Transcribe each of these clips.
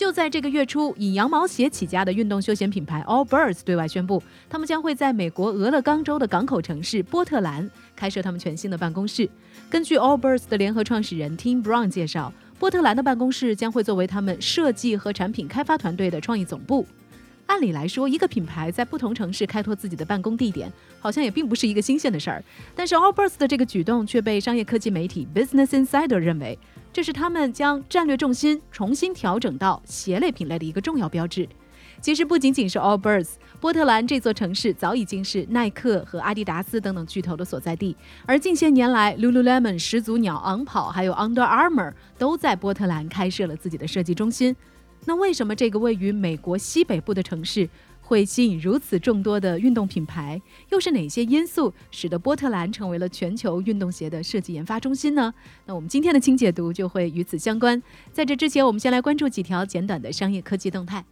就在这个月初，以羊毛鞋起家的运动休闲品牌 Allbirds 对外宣布，他们将会在美国俄勒冈州的港口城市波特兰开设他们全新的办公室。根据 Allbirds 的联合创始人 Tim Brown 介绍，波特兰的办公室将会作为他们设计和产品开发团队的创意总部。按理来说，一个品牌在不同城市开拓自己的办公地点，好像也并不是一个新鲜的事儿。但是 Allbirds 的这个举动却被商业科技媒体 Business Insider 认为，这是他们将战略重心重新调整到鞋类品类的一个重要标志。其实不仅仅是 Allbirds，波特兰这座城市早已经是耐克和阿迪达斯等等巨头的所在地。而近些年来，Lululemon、始祖鸟、昂跑还有 Under Armour 都在波特兰开设了自己的设计中心。那为什么这个位于美国西北部的城市会吸引如此众多的运动品牌？又是哪些因素使得波特兰成为了全球运动鞋的设计研发中心呢？那我们今天的清解读就会与此相关。在这之前，我们先来关注几条简短的商业科技动态。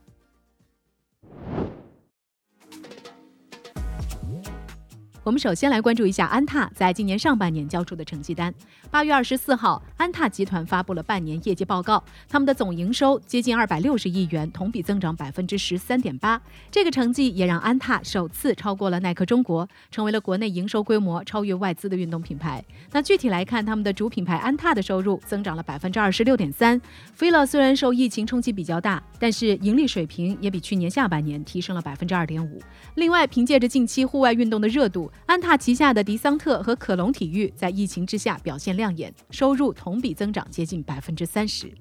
我们首先来关注一下安踏在今年上半年交出的成绩单。八月二十四号，安踏集团发布了半年业绩报告，他们的总营收接近二百六十亿元，同比增长百分之十三点八。这个成绩也让安踏首次超过了耐克中国，成为了国内营收规模超越外资的运动品牌。那具体来看，他们的主品牌安踏的收入增长了百分之二十六点三。Fila 虽然受疫情冲击比较大，但是盈利水平也比去年下半年提升了百分之二点五。另外，凭借着近期户外运动的热度，安踏旗下的迪桑特和可隆体育在疫情之下表现亮眼，收入同比增长接近百分之三十。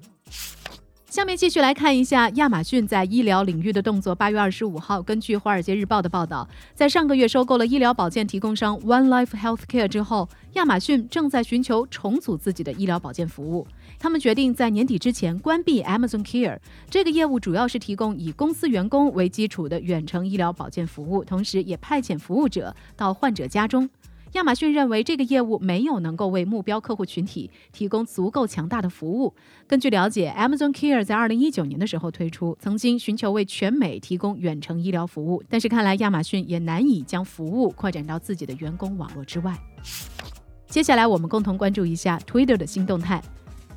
下面继续来看一下亚马逊在医疗领域的动作。八月二十五号，根据《华尔街日报》的报道，在上个月收购了医疗保健提供商 One Life Healthcare 之后，亚马逊正在寻求重组自己的医疗保健服务。他们决定在年底之前关闭 Amazon Care 这个业务，主要是提供以公司员工为基础的远程医疗保健服务，同时也派遣服务者到患者家中。亚马逊认为这个业务没有能够为目标客户群体提供足够强大的服务。根据了解，Amazon Care 在2019年的时候推出，曾经寻求为全美提供远程医疗服务，但是看来亚马逊也难以将服务扩展到自己的员工网络之外。接下来，我们共同关注一下 Twitter 的新动态。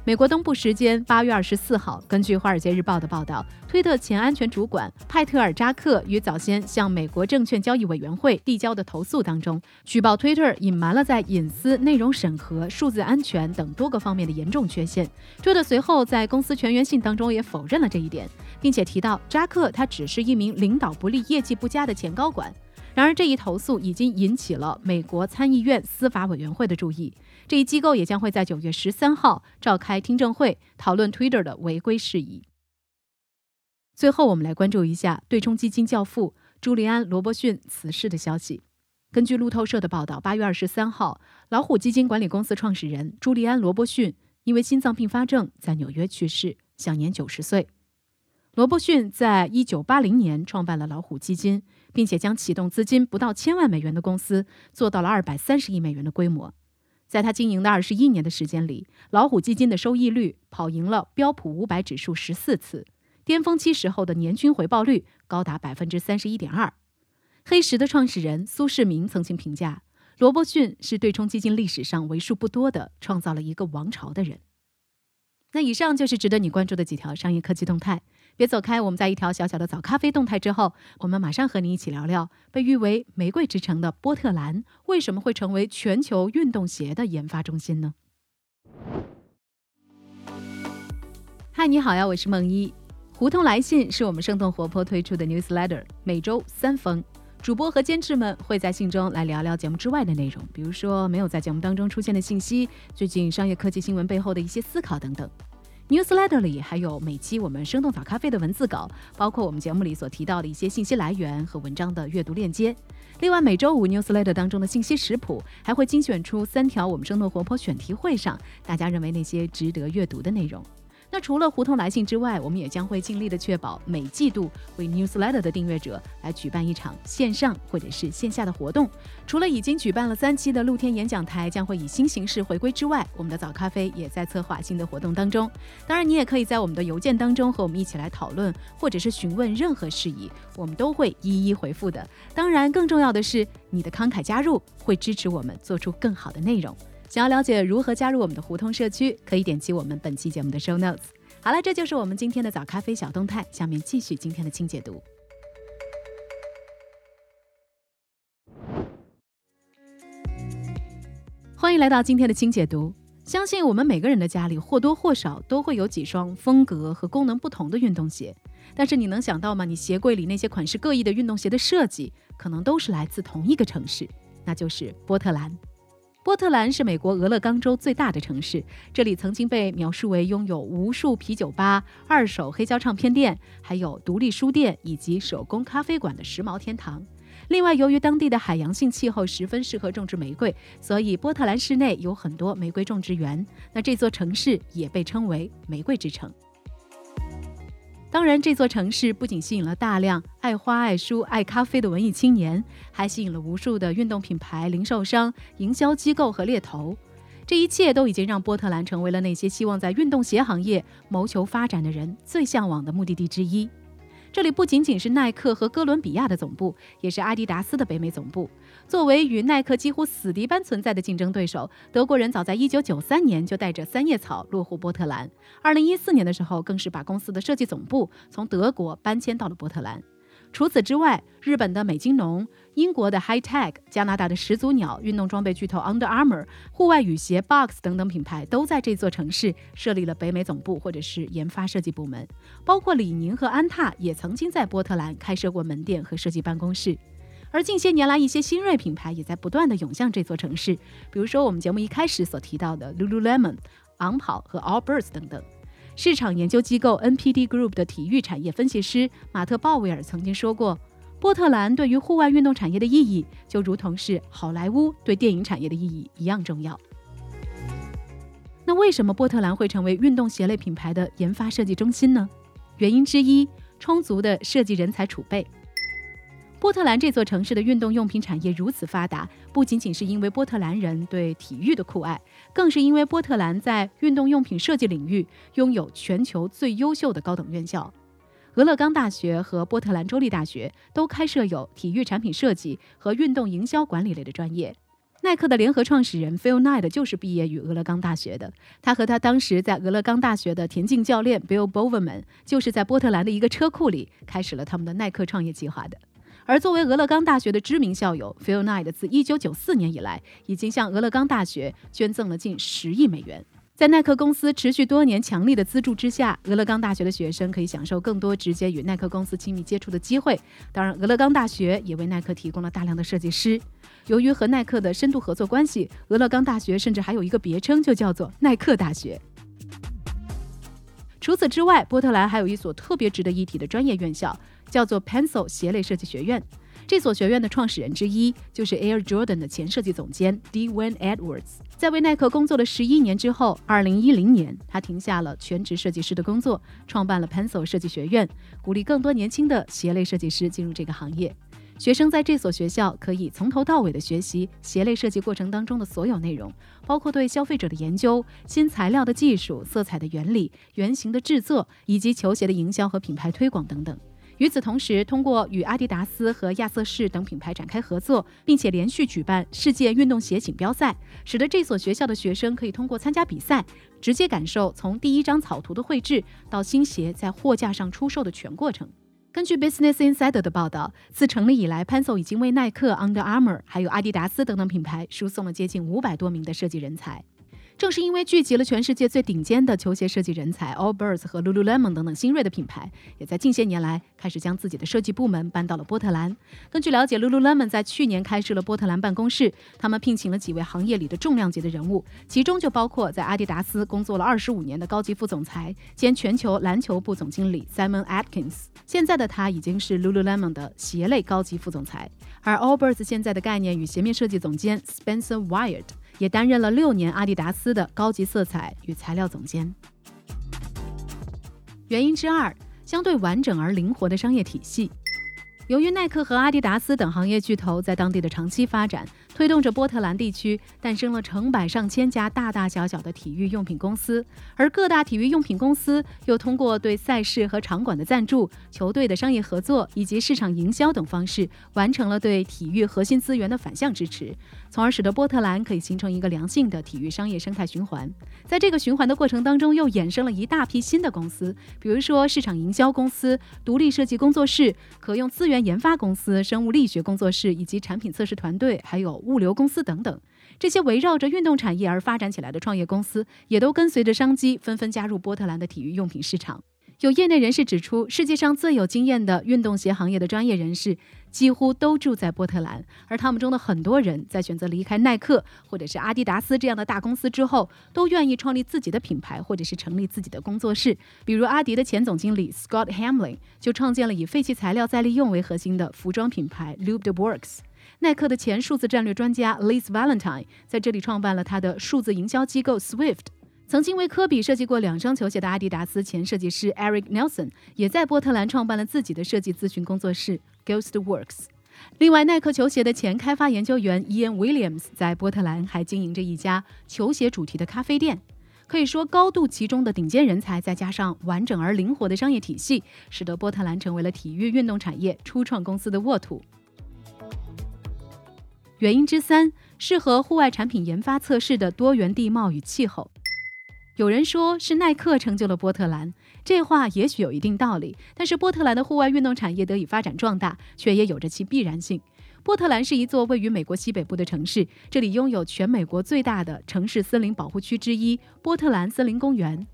美国东部时间八月二十四号，根据《华尔街日报》的报道，推特前安全主管派特尔·扎克于早先向美国证券交易委员会递交的投诉当中，举报推特隐瞒了在隐私、内容审核、数字安全等多个方面的严重缺陷。推特随后在公司全员信当中也否认了这一点，并且提到扎克他只是一名领导不力、业绩不佳的前高管。然而，这一投诉已经引起了美国参议院司法委员会的注意。这一机构也将会在九月十三号召开听证会，讨论 Twitter 的违规事宜。最后，我们来关注一下对冲基金教父朱利安·罗伯逊辞世的消息。根据路透社的报道，八月二十三号，老虎基金管理公司创始人朱利安·罗伯逊因为心脏并发症在纽约去世，享年九十岁。罗伯逊在一九八零年创办了老虎基金。并且将启动资金不到千万美元的公司做到了二百三十亿美元的规模。在他经营的二十一年的时间里，老虎基金的收益率跑赢了标普五百指数十四次，巅峰期时候的年均回报率高达百分之三十一点二。黑石的创始人苏世民曾经评价，罗伯逊是对冲基金历史上为数不多的创造了一个王朝的人。那以上就是值得你关注的几条商业科技动态。别走开，我们在一条小小的早咖啡动态之后，我们马上和你一起聊聊被誉为“玫瑰之城”的波特兰为什么会成为全球运动鞋的研发中心呢？嗨，你好呀，我是梦一。胡同来信是我们生动活泼推出的 newsletter，每周三封，主播和监制们会在信中来聊聊节目之外的内容，比如说没有在节目当中出现的信息，最近商业科技新闻背后的一些思考等等。Newsletter 里还有每期我们生动早咖啡的文字稿，包括我们节目里所提到的一些信息来源和文章的阅读链接。另外，每周五 Newsletter 当中的信息食谱还会精选出三条我们生动活泼选题会上大家认为那些值得阅读的内容。那除了胡同来信之外，我们也将会尽力的确保每季度为 Newsletter 的订阅者来举办一场线上或者是线下的活动。除了已经举办了三期的露天演讲台将会以新形式回归之外，我们的早咖啡也在策划新的活动当中。当然，你也可以在我们的邮件当中和我们一起来讨论，或者是询问任何事宜，我们都会一一回复的。当然，更重要的是你的慷慨加入会支持我们做出更好的内容。想要了解如何加入我们的胡同社区，可以点击我们本期节目的 show notes。好了，这就是我们今天的早咖啡小动态。下面继续今天的清解读。欢迎来到今天的清解读。相信我们每个人的家里或多或少都会有几双风格和功能不同的运动鞋。但是你能想到吗？你鞋柜里那些款式各异的运动鞋的设计，可能都是来自同一个城市，那就是波特兰。波特兰是美国俄勒冈州最大的城市，这里曾经被描述为拥有无数啤酒吧、二手黑胶唱片店，还有独立书店以及手工咖啡馆的时髦天堂。另外，由于当地的海洋性气候十分适合种植玫瑰，所以波特兰市内有很多玫瑰种植园。那这座城市也被称为“玫瑰之城”。当然，这座城市不仅吸引了大量爱花、爱书、爱咖啡的文艺青年，还吸引了无数的运动品牌、零售商、营销机构和猎头。这一切都已经让波特兰成为了那些希望在运动鞋行业谋求发展的人最向往的目的地之一。这里不仅仅是耐克和哥伦比亚的总部，也是阿迪达斯的北美总部。作为与耐克几乎死敌般存在的竞争对手，德国人早在1993年就带着三叶草落户波特兰。2014年的时候，更是把公司的设计总部从德国搬迁到了波特兰。除此之外，日本的美津浓、英国的 High Tech、加拿大的始祖鸟、运动装备巨头 Under Armour、户外雨鞋 Box 等等品牌都在这座城市设立了北美总部或者是研发设计部门。包括李宁和安踏也曾经在波特兰开设过门店和设计办公室。而近些年来，一些新锐品牌也在不断的涌向这座城市，比如说我们节目一开始所提到的 Lululemon、昂跑和 Allbirds 等等。市场研究机构 NPD Group 的体育产业分析师马特·鲍威尔曾经说过：“波特兰对于户外运动产业的意义，就如同是好莱坞对电影产业的意义一样重要。”那为什么波特兰会成为运动鞋类品牌的研发设计中心呢？原因之一，充足的设计人才储备。波特兰这座城市的运动用品产业如此发达，不仅仅是因为波特兰人对体育的酷爱，更是因为波特兰在运动用品设计领域拥有全球最优秀的高等院校。俄勒冈大学和波特兰州立大学都开设有体育产品设计和运动营销管理类的专业。耐克的联合创始人 Phil Knight 就是毕业于俄勒冈大学的，他和他当时在俄勒冈大学的田径教练 Bill Bowerman 就是在波特兰的一个车库里开始了他们的耐克创业计划的。而作为俄勒冈大学的知名校友，Phil Knight 自1994年以来，已经向俄勒冈大学捐赠了近十亿美元。在耐克公司持续多年强力的资助之下，俄勒冈大学的学生可以享受更多直接与耐克公司亲密接触的机会。当然，俄勒冈大学也为耐克提供了大量的设计师。由于和耐克的深度合作关系，俄勒冈大学甚至还有一个别称，就叫做耐克大学。除此之外，波特兰还有一所特别值得一提的专业院校。叫做 Pencil 鞋类设计学院，这所学院的创始人之一就是 Air Jordan 的前设计总监 D. Wayne Edwards。在为耐克工作了十一年之后，二零一零年，他停下了全职设计师的工作，创办了 Pencil 设计学院，鼓励更多年轻的鞋类设计师进入这个行业。学生在这所学校可以从头到尾的学习鞋类设计过程当中的所有内容，包括对消费者的研究、新材料的技术、色彩的原理、原型的制作，以及球鞋的营销和品牌推广等等。与此同时，通过与阿迪达斯和亚瑟士等品牌展开合作，并且连续举办世界运动鞋锦标赛，使得这所学校的学生可以通过参加比赛，直接感受从第一张草图的绘制到新鞋在货架上出售的全过程。根据 Business Insider 的报道，自成立以来 p e n c i l 已经为耐克、Under Armour 还有阿迪达斯等等品牌输送了接近五百多名的设计人才。正是因为聚集了全世界最顶尖的球鞋设计人才，Allbirds 和 Lululemon 等等新锐的品牌，也在近些年来开始将自己的设计部门搬到了波特兰。根据了解，Lululemon 在去年开设了波特兰办公室，他们聘请了几位行业里的重量级的人物，其中就包括在阿迪达斯工作了二十五年的高级副总裁兼全球篮球部总经理 Simon Atkins。现在的他已经是 Lululemon 的鞋类高级副总裁，而 Allbirds 现在的概念与鞋面设计总监 Spencer Wyatt。也担任了六年阿迪达斯的高级色彩与材料总监。原因之二，相对完整而灵活的商业体系。由于耐克和阿迪达斯等行业巨头在当地的长期发展，推动着波特兰地区诞生了成百上千家大大小小的体育用品公司，而各大体育用品公司又通过对赛事和场馆的赞助、球队的商业合作以及市场营销等方式，完成了对体育核心资源的反向支持，从而使得波特兰可以形成一个良性的体育商业生态循环。在这个循环的过程当中，又衍生了一大批新的公司，比如说市场营销公司、独立设计工作室、可用资源。研发公司、生物力学工作室以及产品测试团队，还有物流公司等等，这些围绕着运动产业而发展起来的创业公司，也都跟随着商机，纷纷加入波特兰的体育用品市场。有业内人士指出，世界上最有经验的运动鞋行业的专业人士几乎都住在波特兰，而他们中的很多人在选择离开耐克或者是阿迪达斯这样的大公司之后，都愿意创立自己的品牌或者是成立自己的工作室。比如阿迪的前总经理 Scott Hamlin 就创建了以废弃材料再利用为核心的服装品牌 Lubed Works。耐克的前数字战略专家 Liz Valentine 在这里创办了他的数字营销机构 Swift。曾经为科比设计过两双球鞋的阿迪达斯前设计师 Eric Nelson 也在波特兰创办了自己的设计咨询工作室 Ghost Works。另外，耐克球鞋的前开发研究员 Ian Williams 在波特兰还经营着一家球鞋主题的咖啡店。可以说，高度集中的顶尖人才，再加上完整而灵活的商业体系，使得波特兰成为了体育运动产业初创公司的沃土。原因之三，适合户外产品研发测试的多元地貌与气候。有人说是耐克成就了波特兰，这话也许有一定道理。但是波特兰的户外运动产业得以发展壮大，却也有着其必然性。波特兰是一座位于美国西北部的城市，这里拥有全美国最大的城市森林保护区之一——波特兰森林公园。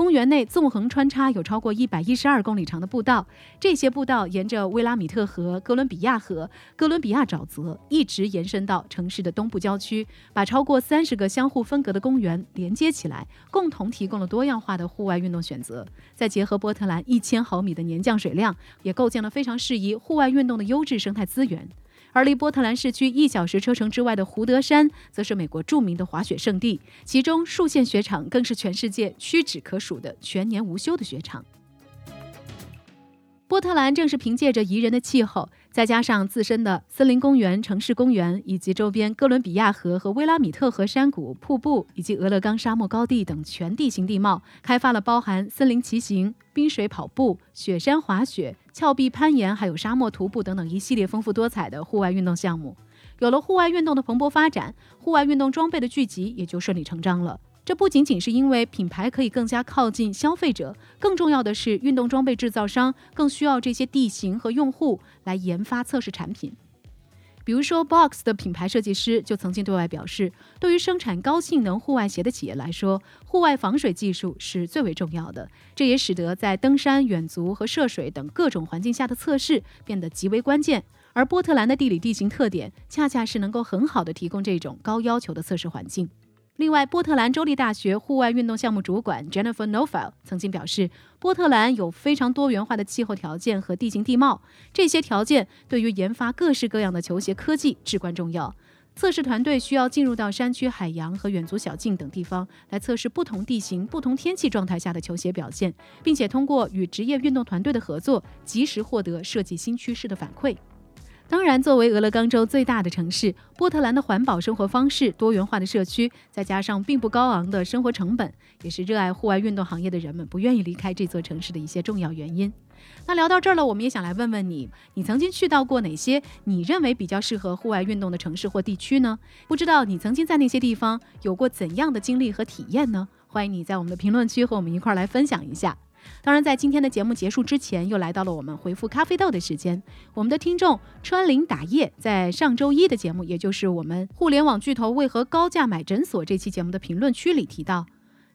公园内纵横穿插有超过一百一十二公里长的步道，这些步道沿着威拉米特河、哥伦比亚河、哥伦比亚沼泽一直延伸到城市的东部郊区，把超过三十个相互分隔的公园连接起来，共同提供了多样化的户外运动选择。再结合波特兰一千毫米的年降水量，也构建了非常适宜户外运动的优质生态资源。而离波特兰市区一小时车程之外的胡德山，则是美国著名的滑雪胜地，其中树线雪场更是全世界屈指可数的全年无休的雪场。波特兰正是凭借着宜人的气候。再加上自身的森林公园、城市公园，以及周边哥伦比亚河和威拉米特河山谷、瀑布，以及俄勒冈沙漠高地等全地形地貌，开发了包含森林骑行、冰水跑步、雪山滑雪、峭壁攀岩，还有沙漠徒步等等一系列丰富多彩的户外运动项目。有了户外运动的蓬勃发展，户外运动装备的聚集也就顺理成章了。这不仅仅是因为品牌可以更加靠近消费者，更重要的是，运动装备制造商更需要这些地形和用户来研发测试产品。比如说，Box 的品牌设计师就曾经对外表示，对于生产高性能户外鞋的企业来说，户外防水技术是最为重要的。这也使得在登山、远足和涉水等各种环境下的测试变得极为关键。而波特兰的地理地形特点，恰恰是能够很好的提供这种高要求的测试环境。另外，波特兰州立大学户外运动项目主管 Jennifer n o f e l 曾经表示，波特兰有非常多元化的气候条件和地形地貌，这些条件对于研发各式各样的球鞋科技至关重要。测试团队需要进入到山区、海洋和远足小径等地方，来测试不同地形、不同天气状态下的球鞋表现，并且通过与职业运动团队的合作，及时获得设计新趋势的反馈。当然，作为俄勒冈州最大的城市，波特兰的环保生活方式、多元化的社区，再加上并不高昂的生活成本，也是热爱户外运动行业的人们不愿意离开这座城市的一些重要原因。那聊到这儿了，我们也想来问问你，你曾经去到过哪些你认为比较适合户外运动的城市或地区呢？不知道你曾经在那些地方有过怎样的经历和体验呢？欢迎你在我们的评论区和我们一块儿来分享一下。当然，在今天的节目结束之前，又来到了我们回复咖啡豆的时间。我们的听众川林打叶在上周一的节目，也就是我们互联网巨头为何高价买诊所这期节目的评论区里提到，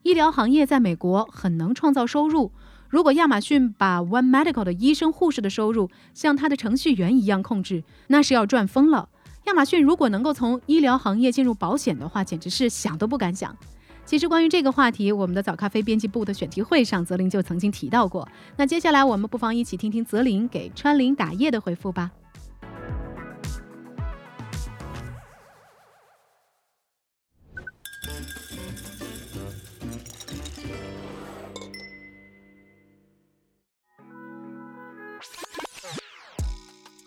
医疗行业在美国很能创造收入。如果亚马逊把 One Medical 的医生护士的收入像他的程序员一样控制，那是要赚疯了。亚马逊如果能够从医疗行业进入保险的话，简直是想都不敢想。其实关于这个话题，我们的早咖啡编辑部的选题会上，泽林就曾经提到过。那接下来我们不妨一起听听泽林给川林打叶的回复吧。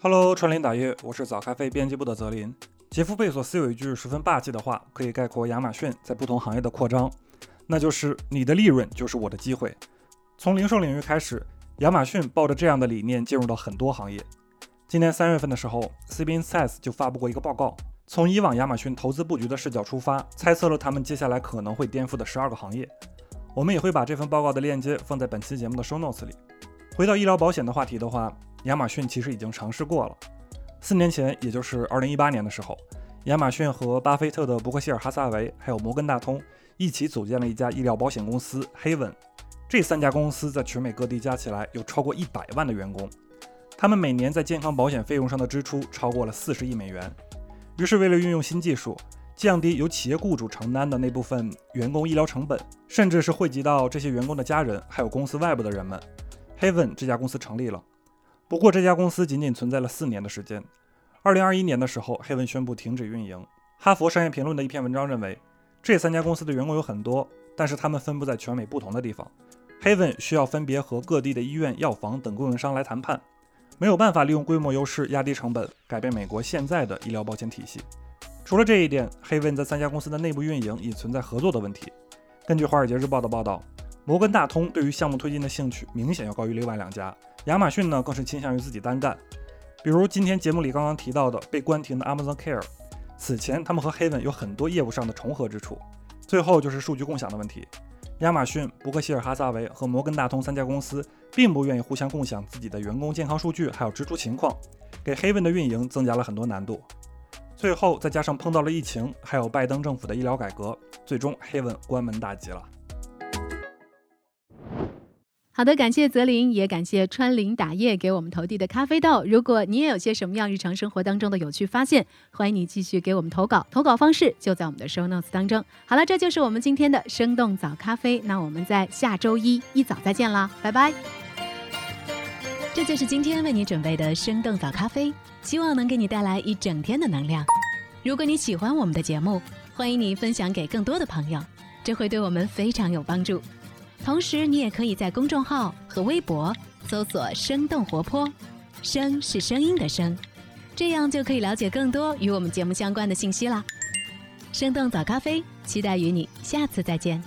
Hello，川林打叶，我是早咖啡编辑部的泽林。杰夫·贝索斯有一句十分霸气的话，可以概括亚马逊在不同行业的扩张，那就是“你的利润就是我的机会”。从零售领域开始，亚马逊抱着这样的理念进入到很多行业。今年三月份的时候，CB Insights 就发布过一个报告，从以往亚马逊投资布局的视角出发，猜测了他们接下来可能会颠覆的十二个行业。我们也会把这份报告的链接放在本期节目的 show notes 里。回到医疗保险的话题的话，亚马逊其实已经尝试过了。四年前，也就是二零一八年的时候，亚马逊和巴菲特的伯克希尔哈撒韦还有摩根大通一起组建了一家医疗保险公司 Haven。这三家公司在全美各地加起来有超过一百万的员工，他们每年在健康保险费用上的支出超过了四十亿美元。于是，为了运用新技术，降低由企业雇主承担的那部分员工医疗成本，甚至是惠及到这些员工的家人，还有公司外部的人们，Haven 这家公司成立了。不过，这家公司仅仅存在了四年的时间。二零二一年的时候，Haven 宣布停止运营。哈佛商业评论的一篇文章认为，这三家公司的员工有很多，但是他们分布在全美不同的地方。Haven 需要分别和各地的医院、药房等供应商来谈判，没有办法利用规模优势压低成本，改变美国现在的医疗保险体系。除了这一点，Haven 在三家公司的内部运营也存在合作的问题。根据《华尔街日报》的报道。摩根大通对于项目推进的兴趣明显要高于另外两家，亚马逊呢更是倾向于自己单干。比如今天节目里刚刚提到的被关停的 Amazon Care，此前他们和 Haven 有很多业务上的重合之处。最后就是数据共享的问题，亚马逊、伯克希尔哈撒韦和摩根大通三家公司并不愿意互相共享自己的员工健康数据还有支出情况，给 Haven 的运营增加了很多难度。最后再加上碰到了疫情，还有拜登政府的医疗改革，最终 Haven 关门大吉了。好的，感谢泽林，也感谢川林打叶给我们投递的咖啡豆。如果你也有些什么样日常生活当中的有趣发现，欢迎你继续给我们投稿，投稿方式就在我们的 show notes 当中。好了，这就是我们今天的生动早咖啡，那我们在下周一一早再见啦，拜拜。这就是今天为你准备的生动早咖啡，希望能给你带来一整天的能量。如果你喜欢我们的节目，欢迎你分享给更多的朋友，这会对我们非常有帮助。同时，你也可以在公众号和微博搜索“生动活泼”，声是声音的声，这样就可以了解更多与我们节目相关的信息了。生动早咖啡，期待与你下次再见。